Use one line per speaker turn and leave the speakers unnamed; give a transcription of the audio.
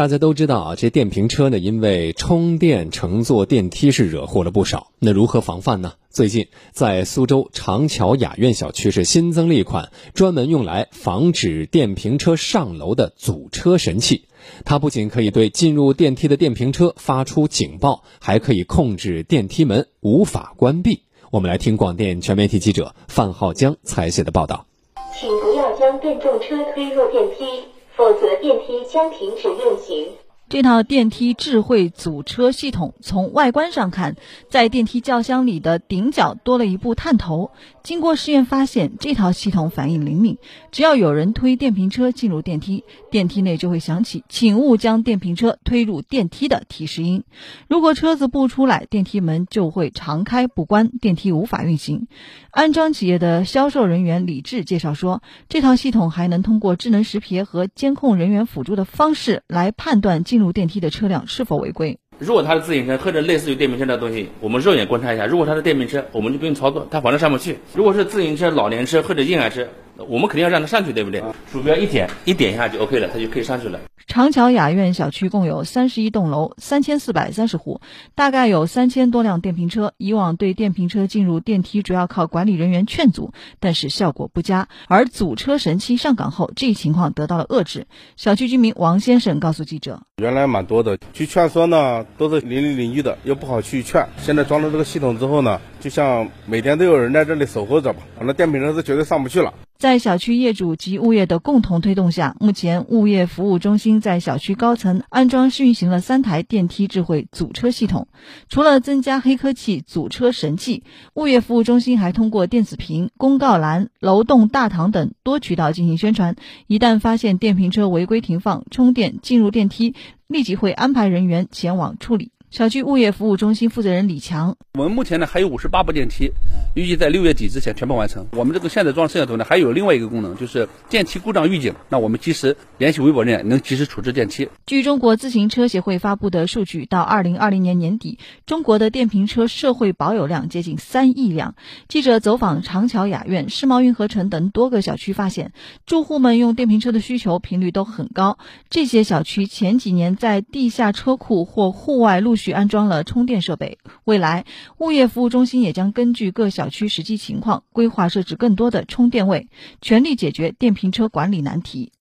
大家都知道啊，这电瓶车呢，因为充电乘坐电梯是惹祸了不少。那如何防范呢？最近在苏州长桥雅苑小区是新增了一款专门用来防止电瓶车上楼的阻车神器。它不仅可以对进入电梯的电瓶车发出警报，还可以控制电梯门无法关闭。我们来听广电全媒体记者范浩江采写的报道。
请不要将电动车推入电梯。否则，电梯将停止运行。
这套电梯智慧阻车系统，从外观上看，在电梯轿厢里的顶角多了一部探头。经过试验发现，这套系统反应灵敏，只要有人推电瓶车进入电梯，电梯内就会响起“请勿将电瓶车推入电梯”的提示音。如果车子不出来，电梯门就会常开不关，电梯无法运行。安装企业的销售人员李志介绍说，这套系统还能通过智能识别和监控人员辅助的方式来判断进入电梯的车辆是否违规。
如果他是自行车或者类似于电瓶车的东西，我们肉眼观察一下；如果他是电瓶车，我们就不用操作，他反正上不去。如果是自行车、老年车或者婴儿车，我们肯定要让他上去，对不对？鼠标一点，一点一下就 OK 了，他就可以上去了。
长桥雅苑小区共有三十一栋楼，三千四百三十户，大概有三千多辆电瓶车。以往对电瓶车进入电梯主要靠管理人员劝阻，但是效果不佳。而阻车神器上岗后，这一情况得到了遏制。小区居民王先生告诉记者：“
原来蛮多的，去劝说呢，都是邻里邻居的，又不好去劝。现在装了这个系统之后呢，就像每天都有人在这里守候着吧，反正电瓶车是绝对上不去了。”
在小区业主及物业的共同推动下，目前物业服务中心在小区高层安装运行了三台电梯智慧阻车系统。除了增加黑科技阻车神器，物业服务中心还通过电子屏、公告栏、楼栋大堂等多渠道进行宣传。一旦发现电瓶车违规停放、充电进入电梯，立即会安排人员前往处理。小区物业服务中心负责人李强：
我们目前呢还有五十八部电梯，预计在六月底之前全部完成。我们这个现在装摄像头呢，还有另外一个功能，就是电梯故障预警。那我们及时联系维保人员，能及时处置电梯。
据中国自行车协会发布的数据，到二零二零年年底，中国的电瓶车社会保有量接近三亿辆。记者走访长桥雅苑、世贸运河城等多个小区，发现住户们用电瓶车的需求频率都很高。这些小区前几年在地下车库或户外路。续安装了充电设备，未来物业服务中心也将根据各小区实际情况规划设置更多的充电位，全力解决电瓶车管理难题。